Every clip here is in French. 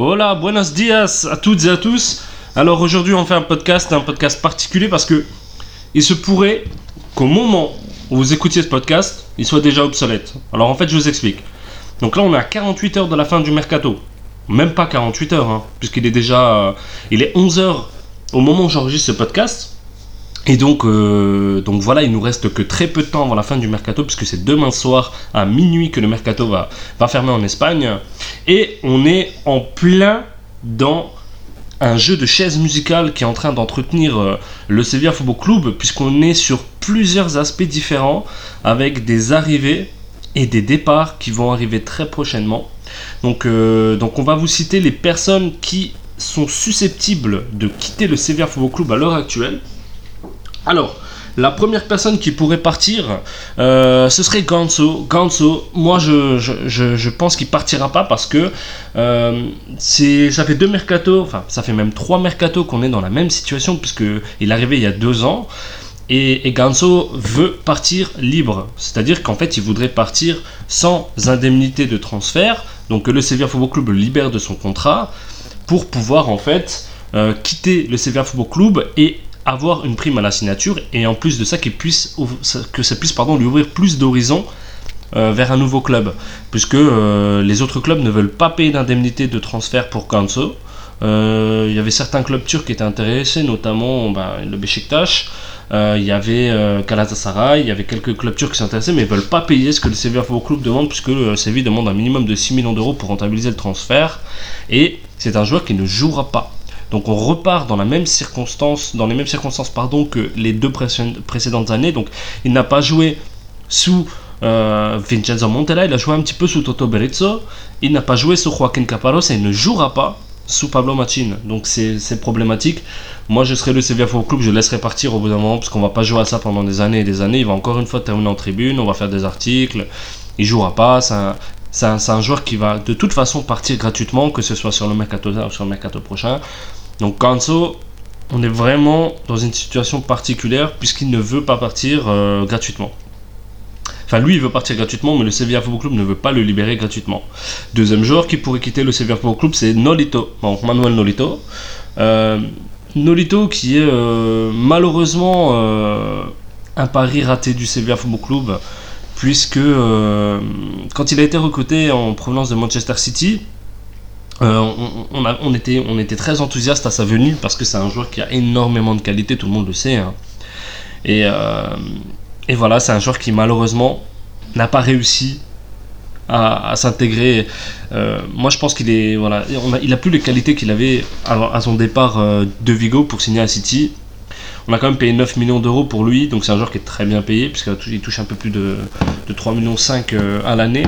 Hola, buenos dias à toutes et à tous. Alors aujourd'hui on fait un podcast, un podcast particulier parce que il se pourrait qu'au moment où vous écoutiez ce podcast, il soit déjà obsolète. Alors en fait je vous explique. Donc là on est à 48 heures de la fin du mercato. Même pas 48 heures, hein, puisqu'il est déjà... euh, il est 11 heures au moment où j'enregistre ce podcast. Et donc, euh, donc voilà, il nous reste que très peu de temps avant la fin du mercato, puisque c'est demain soir à minuit que le mercato va, va fermer en Espagne. Et on est en plein dans un jeu de chaises musicales qui est en train d'entretenir euh, le Sevilla Football Club, puisqu'on est sur plusieurs aspects différents, avec des arrivées et des départs qui vont arriver très prochainement. Donc, euh, donc on va vous citer les personnes qui sont susceptibles de quitter le Sevilla Football Club à l'heure actuelle. Alors, la première personne qui pourrait partir, euh, ce serait Ganso. Ganso, moi je, pense qu'il partira pas parce que euh, ça fait deux mercatos, enfin ça fait même trois mercatos qu'on est dans la même situation puisque il est arrivé il y a deux ans. Et, et Ganso veut partir libre, c'est-à-dire qu'en fait il voudrait partir sans indemnité de transfert, donc que le Sevilla Football Club le libère de son contrat pour pouvoir en fait euh, quitter le Sevilla Football Club et avoir une prime à la signature et en plus de ça qu'il puisse que ça puisse pardon lui ouvrir plus d'horizons euh, vers un nouveau club puisque euh, les autres clubs ne veulent pas payer d'indemnité de transfert pour Ganso Euh, il y avait certains clubs turcs qui étaient intéressés notamment ben, le Beşiktaş il y avait Galatasaray, il y avait quelques clubs turcs qui intéressés, mais ils veulent pas payer ce que le Sevilla Football Club demande, puisque le Sevilla demande un minimum de 6 millions d'euros pour rentabiliser le transfert. Et c'est un joueur qui ne jouera pas. Donc on repart dans la même circonstance, dans les mêmes circonstances pardon, que les deux précé- précédentes années. Donc il n'a pas joué sous euh, Vincenzo Montella, il a joué un petit peu sous Toto Berizzo. Il n'a pas joué sous Joaquin Caparros et il ne jouera pas sous Pablo Machin. Donc c'est problématique. Moi je serais le Sevilla Football Club, je laisserai partir au bout d'un moment parce qu'on va pas jouer à ça pendant des années et des années. Il va encore une fois terminer en tribune, on va faire des articles. Il jouera pas. C'est un joueur qui va de toute façon partir gratuitement, que ce soit sur le mercato ou sur le mercato prochain. Donc Ganso, on est vraiment dans une situation particulière puisqu'il ne veut pas partir euh, gratuitement. Enfin, lui, il veut partir gratuitement, mais le Sevilla Football Club ne veut pas le libérer gratuitement. Deuxième joueur qui pourrait quitter le Sevilla Football Club, c'est Nolito, Manuel Nolito. Euh, Nolito qui est euh, malheureusement un pari raté du Sevilla Football Club, puisque quand il a été recruté en provenance de Manchester City, euh, on, on était, on était très enthousiaste à sa venue parce que c'est un joueur qui a énormément de qualité, tout le monde le sait. hein. Et, euh, et voilà, c'est un joueur qui malheureusement n'a pas réussi à, s'intégrer. Euh, moi, je pense qu'il est, voilà, a- il a plus les qualités qu'il avait à, son départ de Vigo pour signer à City. On a quand même payé 9 millions d'euros pour lui, donc c'est un joueur qui est très bien payé, puisqu'il touche- un peu plus de, de 3 millions 5 à l'année.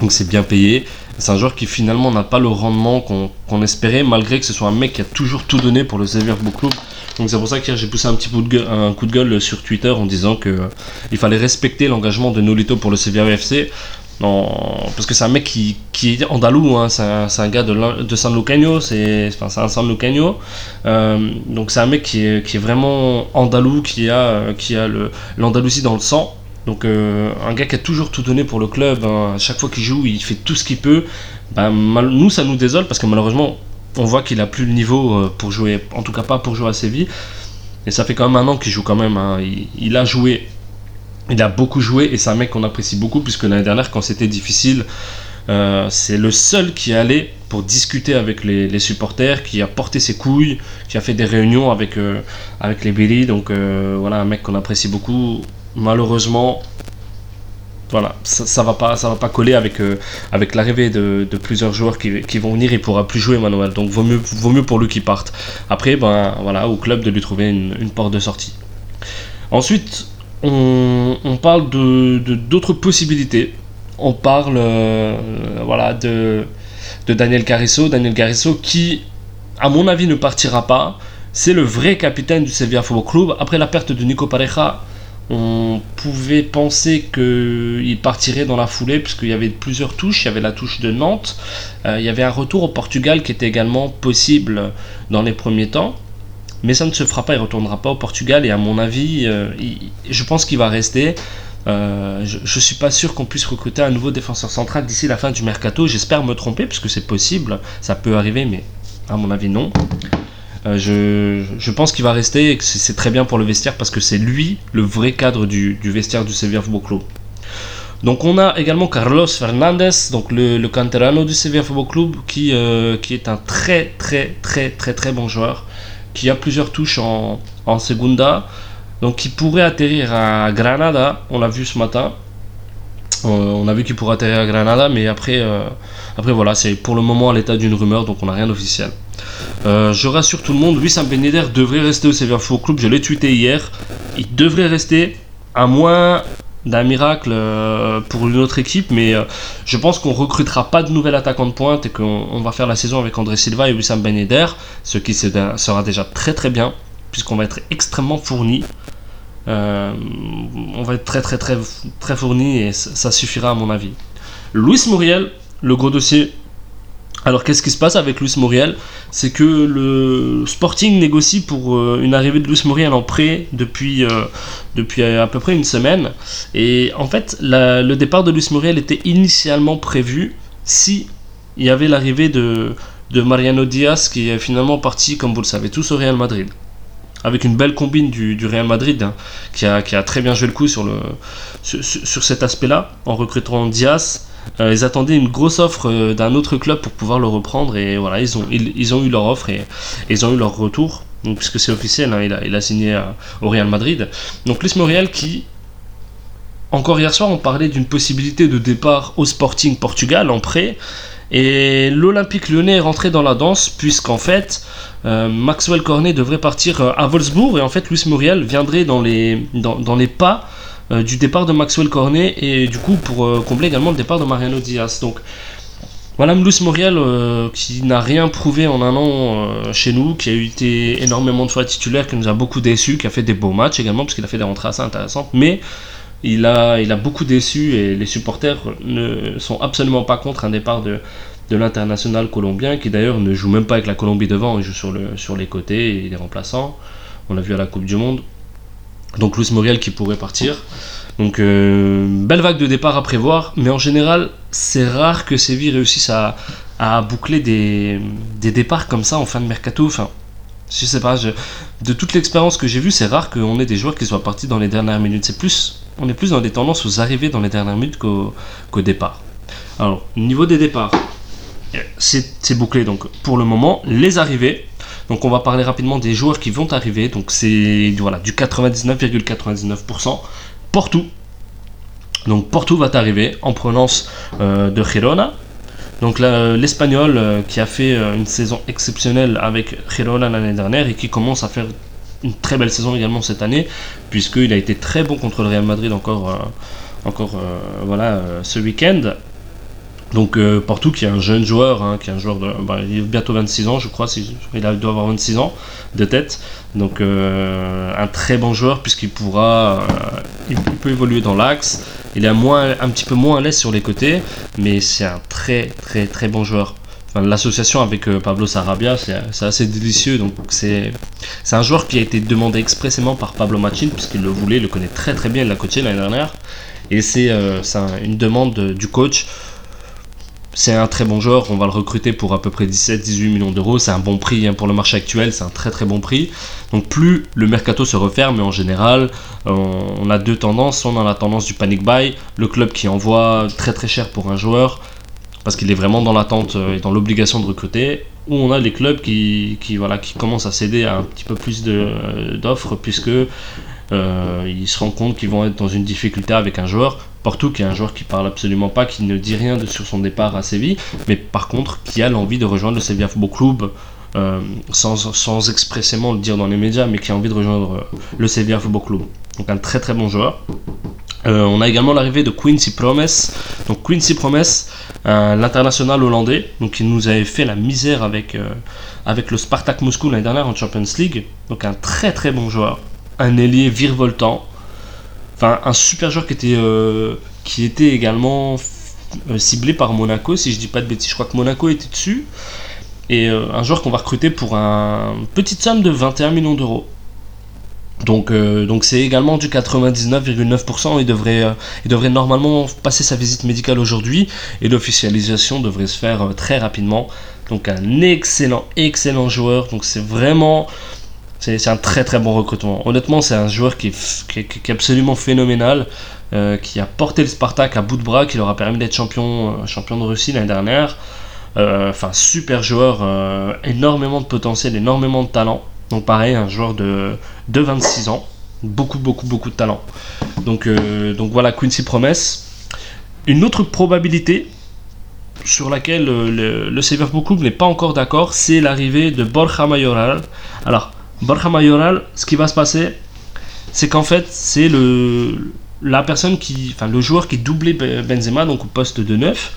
Donc c'est bien payé. C'est un joueur qui finalement n'a pas le rendement qu'on espérait, malgré que ce soit un mec qui a toujours tout donné pour le Sevilla Football Club. Donc c'est pour ça que j'ai poussé un petit coup de gueule, sur Twitter en disant que euh, fallait respecter l'engagement de Nolito pour le Sevilla FC. Parce que c'est un mec qui, est andalou, hein, c'est un, gars de, San Lucaño, c'est un San Lucaño. Euh, donc c'est un mec qui est, vraiment andalou, qui a, l'Andalousie dans le sang. Donc euh, un gars qui a toujours tout donné pour le club, hein. chaque fois qu'il joue, il fait tout ce qu'il peut. Ben, mal- nous, ça nous désole parce que malheureusement, on voit qu'il a plus le niveau euh, pour jouer, en tout cas pas pour jouer à Séville. Et ça fait quand même un an qu'il joue quand même. hein. Il, a joué, il a beaucoup joué et c'est un mec qu'on apprécie beaucoup puisque l'année dernière, quand c'était difficile, euh, c'est le seul qui est allé pour discuter avec les, supporters, qui a porté ses couilles, qui a fait des réunions avec, avec les Billy. Donc voilà, un mec qu'on apprécie beaucoup. Malheureusement, voilà, ça, ça va pas, ça va pas coller avec, euh, avec l'arrivée de, plusieurs joueurs qui, vont venir. Il pourra plus jouer Manuel, donc vaut mieux, vaut mieux pour lui qu'il parte. Après, ben voilà, au club de lui trouver une, porte de sortie. Ensuite, on, parle de d'autres possibilités. On parle, euh, voilà, de de Daniel Carrisso, Daniel Carrisso qui, à mon avis, ne partira pas. C'est le vrai capitaine du Sevilla Football Club. Après la perte de Nico Pareja, on pouvait penser qu'il partirait dans la foulée, puisqu'il y avait plusieurs touches. Il y avait la touche de Nantes. Euh, il y avait un retour au Portugal qui était également possible dans les premiers temps. Mais ça ne se fera pas, il ne retournera pas au Portugal. Et à mon avis, euh, je pense qu'il va rester. je, ne suis pas sûr qu'on puisse recruter un nouveau défenseur central d'ici la fin du mercato. J'espère me tromper, puisque c'est possible, ça peut arriver, mais à mon avis, non. Je, pense qu'il va rester et que c'est très bien pour le vestiaire parce que c'est lui le vrai cadre du, vestiaire du Sevilla Football Club. Donc on a également Carlos Fernandez, donc le, canterano du Sevilla Football Club, qui, euh, qui est un très très très très très bon joueur, qui a plusieurs touches en, en Segunda, donc qui pourrait atterrir à Granada, on l'a vu ce matin. Euh, on a vu qu'il pourrait atterrir à Granada, mais après, euh, après voilà, c'est pour le moment à l'état d'une rumeur, donc on n'a rien d'officiel. je rassure tout le monde, Luis Beneder devrait rester au Sevilla Football Club, je l'ai tweeté hier, il devrait rester, à moins d'un miracle euh, pour une autre équipe, mais euh, je pense qu'on recrutera pas de nouvel attaquant de pointe et qu'on va faire la saison avec André Silva et Wissam Ben Yedder, ce qui sera déjà très très bien, puisqu'on va être extrêmement fourni. Euh, on va être très très très très fourni et ça suffira à mon avis. Luis Muriel, le gros dossier alors qu'est-ce qui se passe avec Luis Muriel? C'est que le Sporting négocie pour euh, une arrivée de Luis Muriel en prêt depuis, euh, depuis à peu près une semaine. Et en fait, le départ de Luis Muriel était initialement prévu si il y avait l'arrivée de, de Mariano Diaz qui est finalement parti, comme vous le savez tous, au Real Madrid. Avec une belle combine du, Real Madrid hein, qui, a, très bien joué le coup sur, cet aspect-là en recrutant Diaz euh, ils attendaient une grosse offre euh, d'un autre club pour pouvoir le reprendre et voilà, ils ont, eu leur offre et, ils ont eu leur retour. Puisque c'est officiel, hein, il, a, signé euh, au Real Madrid. Donc Luis qui, encore hier soir, on parlait d'une possibilité de départ au Sporting Portugal en prêt. Et l'Olympique lyonnais est rentré dans la danse, puisqu'en fait, Maxwell Cornet devrait partir à Wolfsburg, et en fait, Luis Muriel viendrait dans les, dans, dans les pas euh, du départ de Maxwell Cornet et du coup pour euh, combler également le départ de Mariano Diaz. Donc voilà Luis Muriel euh, qui n'a rien prouvé en un an chez nous, qui a eu été énormément de fois titulaire, qui nous a beaucoup déçus, qui a fait des beaux matchs également parce qu'il a fait des rentrées assez intéressantes, mais il a, il a beaucoup déçu et les supporters ne sont absolument pas contre un départ de, de l'international colombien qui d'ailleurs ne joue même pas avec la Colombie devant, il joue sur, le, sur les côtés et il est remplaçant. On l'a vu à la Coupe du Monde. Donc Luis Muriel qui pourrait partir. Donc euh, belle vague de départ à prévoir, mais en général c'est rare que Séville réussisse à, boucler des, départs comme ça en fin de mercato. Enfin, je sais pas, de toute l'expérience que j'ai vue, c'est rare qu'on ait des joueurs qui soient partis dans les dernières minutes. C'est plus, on est plus dans des tendances aux arrivées dans les dernières minutes qu'au départ. Alors, niveau des départs, c'est bouclé donc pour le moment. Les arrivées, donc on va parler rapidement des joueurs qui vont arriver. Donc c'est du 99,99%. Porto. Donc Porto va arriver en provenance euh, de Girona. Donc l'espagnol euh, qui a fait euh, une saison exceptionnelle avec Girona l'année dernière et qui commence à faire une très belle saison également cette année puisqu'il a été très bon contre le Real Madrid encore, encore voilà, ce week-end. Donc euh, Porto qui est un jeune joueur, hein, qui est un joueur de bah, bientôt 26 ans je crois, il doit avoir 26 ans de tête. Donc euh, un très bon joueur puisqu'il pourra, euh, peut évoluer dans l'axe. Il est moins, un petit peu moins à l'aise sur les côtés, mais c'est un très très très bon joueur. L'association avec Pablo Sarabia, c'est assez délicieux. Donc c'est un joueur qui a été demandé expressément par Pablo Machin puisqu'il le voulait, il le connaît très très bien, il l'a coaché l'année dernière. Et c'est une demande du coach c'est un très bon joueur, on va le recruter pour à peu près 17-18 millions d'euros, c'est un bon prix hein, pour le marché actuel, c'est un très très bon prix. Donc plus le mercato se referme, mais en général, on, a deux tendances, on a la tendance du panic buy, le club qui envoie très très cher pour un joueur, parce qu'il est vraiment dans l'attente euh, et dans l'obligation de recruter, ou on a les clubs qui, voilà, qui commencent à céder à un petit peu plus euh, d'offres, puisque euh, ils se rendent compte qu'ils vont être dans une difficulté avec un joueur. Porto qui est un joueur qui parle absolument pas, qui ne dit rien sur son départ à Séville, mais par contre qui a l'envie de rejoindre le Sevilla Football Club sans, sans, expressément le dire dans les médias, mais qui a envie de rejoindre le Sevilla Football Club. Donc un très très bon joueur. On a également l'arrivée de Quincy Promes. Donc Quincy l'international hollandais, qui nous avait fait la misère avec, avec le Spartak Moscou l'année dernière en Champions League. Donc un très très bon joueur un ailier virevoltant. Enfin, un super joueur qui était, euh, également euh, ciblé par Monaco, si je dis pas de bêtises. Je crois que Monaco était dessus. Et euh, un joueur qu'on va recruter pour un petite somme de 21 millions d'euros. Donc, euh, donc c'est également du 99,9%. Il devrait, euh, il devrait normalement passer sa visite médicale aujourd'hui et l'officialisation devrait se faire euh, très rapidement. Donc un excellent, excellent joueur. Donc c'est vraiment, c'est un très très bon recrutement. Honnêtement, c'est un joueur qui est, qui, est, absolument phénoménal, qui a porté le Spartak à bout de bras, qui leur a permis d'être champion, champion de Russie l'année dernière. Enfin, super joueur, énormément de potentiel, énormément de talent. Donc pareil, un joueur de, de 26 ans, beaucoup, beaucoup, beaucoup de talent. Donc, euh, donc voilà, Quincy Promesse. Une autre probabilité sur laquelle euh, le, le Severpo Club n'est pas encore d'accord, c'est l'arrivée de Borja Mayoral. Alors, Borja Mayoral, ce qui va se passer, c'est qu'en fait, c'est le la personne qui, enfin le joueur qui doublait Benzema, donc au poste de 9.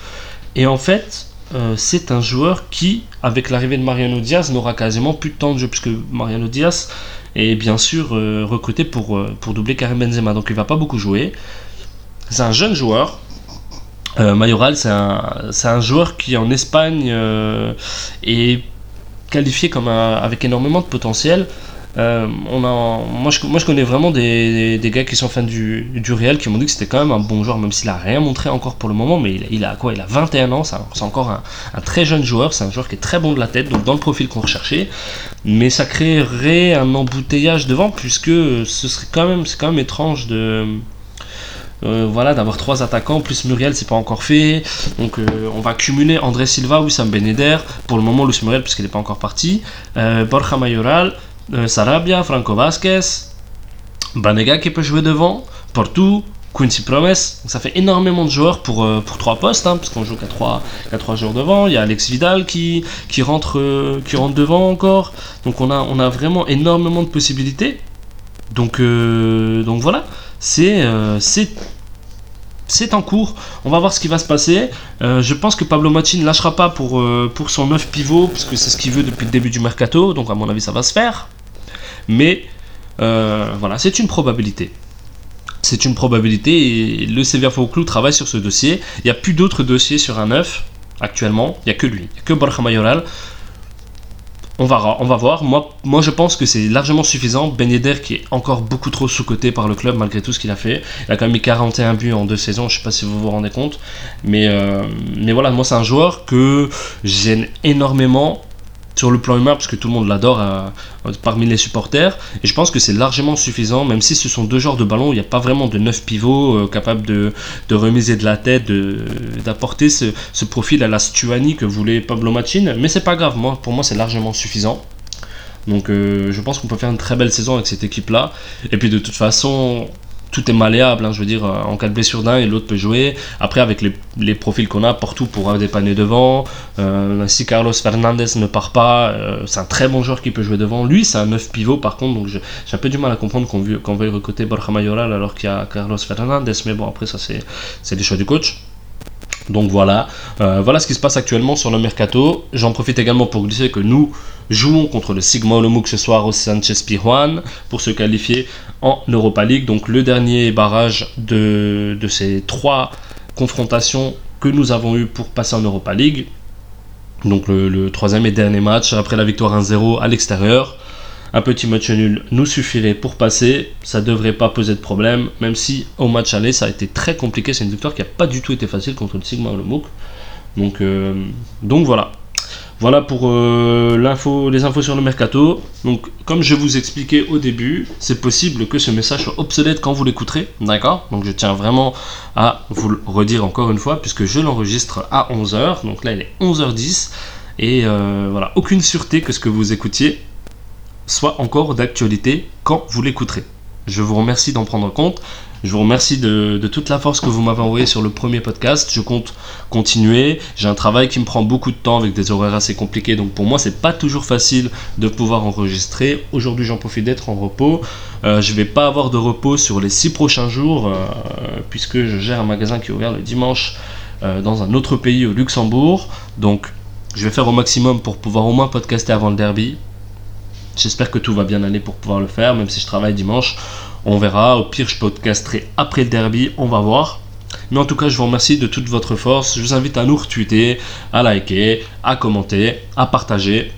Et en fait, euh, c'est un joueur qui, avec l'arrivée de Mariano Diaz, n'aura quasiment plus de temps de jeu, puisque Mariano Diaz est bien sûr euh, recruté pour, euh, pour doubler Karim Benzema, donc il va pas beaucoup jouer. C'est un jeune joueur. Mayoral, c'est un, un, joueur qui en Espagne est qualifié comme avec énormément de potentiel. Euh, on moi, je, moi, je connais vraiment des, des, gars qui sont fans du, du Real qui m'ont dit que c'était quand même un bon joueur, même s'il a rien montré encore pour le moment. Mais il, a quoi Il a 21 ans, c'est encore un, très jeune joueur. C'est un joueur qui est très bon de la tête, donc dans le profil qu'on recherchait. Mais ça créerait un embouteillage devant, puisque ce serait quand même, c'est quand même étrange de. Euh, voilà, d'avoir trois attaquants, plus Muriel, c'est pas encore fait. Donc euh, on va cumuler André Silva, Wissam Beneder, pour le moment Luis Muriel, puisqu'il n'est pas encore parti, Borja Mayoral, Sarabia, Franco Vasquez, Banega qui peut jouer devant, Portu, Quincy Promes. Ça fait énormément de joueurs pour, euh, pour 3 postes, hein, parce qu'on joue qu'à 3, 3 joueurs devant. Il y a Alex Vidal qui, qui, rentre, euh, qui rentre devant encore. Donc on a, on a vraiment énormément de possibilités. Donc, donc voilà, c'est c'est en cours. On va voir ce qui va se passer. Euh, je pense que Pablo Mati ne lâchera pas pour, euh, pour son 9 pivot, puisque c'est ce qu'il veut depuis le début du mercato. Donc, à mon avis, ça va se faire. Mais euh, voilà, c'est une probabilité. C'est une probabilité et le Sevilla Football travaille sur ce dossier. Il n'y a plus d'autres dossiers sur un 9 actuellement. Il n'y a que lui. Il n'y a que Borja Mayoral. On va, voir. Moi, je pense que c'est largement suffisant. Ben qui est encore beaucoup trop sous-coté par le club, malgré tout ce qu'il a fait. Il a quand même mis 41 buts en deux saisons. Je ne sais pas si vous vous rendez compte. Euh, mais voilà, moi, c'est un joueur que j'aime énormément sur le plan humain, parce que tout le monde l'adore euh, parmi les supporters. Et je pense que c'est largement suffisant, même si ce sont deux genres de ballons, il n'y a pas vraiment de neuf pivots euh, capables de, remiser de la tête, d'apporter ce, profil à la Stuani que voulait Pablo Machin. Mais c'est pas grave, moi, pour moi c'est largement suffisant. Donc euh, je pense qu'on peut faire une très belle saison avec cette équipe-là. Et puis de toute façon, tout est malléable. Hein, je veux dire, euh, en cas de blessure d'un et l'autre peut jouer. Après, avec les, profils qu'on a, Porto pourra dépanner devant. Euh, si Carlos Fernandez ne part pas, euh, c'est un très bon joueur qui peut jouer devant. Lui, c'est un 9 pivot par contre, donc j'ai un peu du mal à comprendre qu'on qu veuille recruter Borja Mayoral alors qu'il y a Carlos Fernandez. Mais bon, après, ça, c'est des choix du coach. Donc voilà, voilà ce qui se passe actuellement sur le mercato. J'en profite également pour glisser que nous jouons contre le Sigma Olomouc ce soir au Sanchez Pijuan pour se qualifier en Europa League. Donc le dernier barrage de, ces trois confrontations que nous avons eu pour passer en Europa League. Donc le, troisième et dernier match après la victoire 1-0 à l'extérieur. Un petit match nul nous suffirait pour passer. Ça devrait pas poser de problème, même si au match aller ça a été très compliqué. C'est une victoire qui n'a pas du tout été facile contre le Sigma ou le MOOC. Donc, euh, donc voilà. Voilà pour euh, l'info, les infos sur le mercato. Donc, comme je vous expliquais au début, c'est possible que ce message soit obsolète quand vous l'écouterez. D'accord? Donc, je tiens vraiment à vous le redire encore une fois, puisque je l'enregistre à 11h. Donc là, il est 11h10. Et euh, voilà, aucune sûreté que ce que vous écoutiez soit encore d'actualité quand vous l'écouterez. Je vous remercie d'en prendre compte. Je vous remercie de, toute la force que vous m'avez envoyée sur le premier podcast. Je compte continuer. J'ai un travail qui me prend beaucoup de temps avec des horaires assez compliqués. Donc pour moi, c'est pas toujours facile de pouvoir enregistrer. Aujourd'hui, j'en profite d'être en repos. Euh, je vais pas avoir de repos sur les six prochains jours euh, puisque je gère un magasin qui est ouvert le dimanche euh, dans un autre pays au Luxembourg. Donc je vais faire au maximum pour pouvoir au moins podcaster avant le derby J'espère que tout va bien aller pour pouvoir le faire, même si je travaille dimanche. On verra. Au pire, je podcasterai après le derby. On va voir. Mais en tout cas, je vous remercie de toute votre force. Je vous invite à nous retweeter, à liker, à commenter, à partager.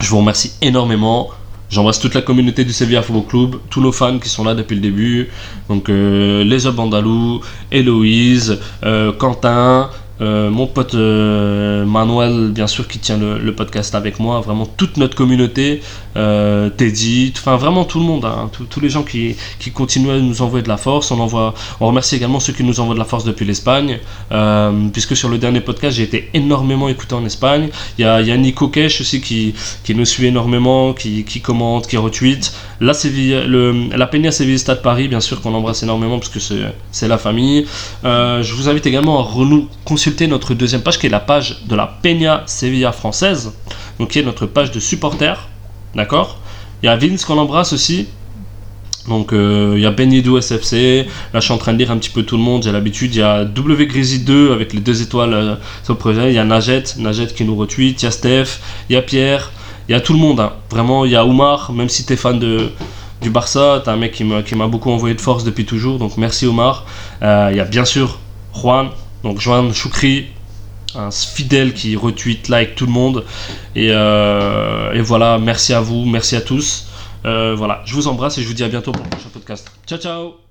Je vous remercie énormément. J'embrasse toute la communauté du Sevilla Football Club, tous nos fans qui sont là depuis le début. Donc euh, les Bandalou, Héloïse, euh, Quentin, euh, mon pote euh, Manuel, bien sûr, qui tient le, podcast avec moi, vraiment toute notre communauté, euh, Teddy, enfin vraiment tout le monde, hein, tous les gens qui, qui, continuent à nous envoyer de la force. On, envoie, on remercie également ceux qui nous envoient de la force depuis l'Espagne, puisque sur le dernier podcast, j'ai été énormément écouté en Espagne. Il y a, y a Nico Kesh aussi qui, qui, nous suit énormément, qui, qui commente, qui retweet. La, Séville, le, la Peña Sevilla Stade Paris, bien sûr, qu'on embrasse énormément, parce que c'est la famille. je vous invite également à renou notre deuxième page qui est la page de la Peña Sevilla française, donc qui est notre page de supporters. D'accord? Il y a Vince qu'on embrasse aussi. Donc euh, il y a Benidou SFC, là je suis en train de lire un petit peu tout le monde, j'ai l'habitude, il y a W Grizzly 2 avec les deux étoiles euh, sur le projet, il y a Najet, Najet qui nous retweet, il y a Steph, il y a Pierre, il y a tout le monde, hein. vraiment il y a Oumar, même si tu es fan de, du Barça, tu un mec qui m'a beaucoup envoyé de force depuis toujours, donc merci Omar. Euh, il y a bien sûr Juan, donc Joan Choukri, un fidèle qui retweet, like tout le monde. Et, euh, voilà, merci à vous, merci à tous. Euh, voilà, je vous embrasse et je vous dis à bientôt pour le prochain podcast. Ciao ciao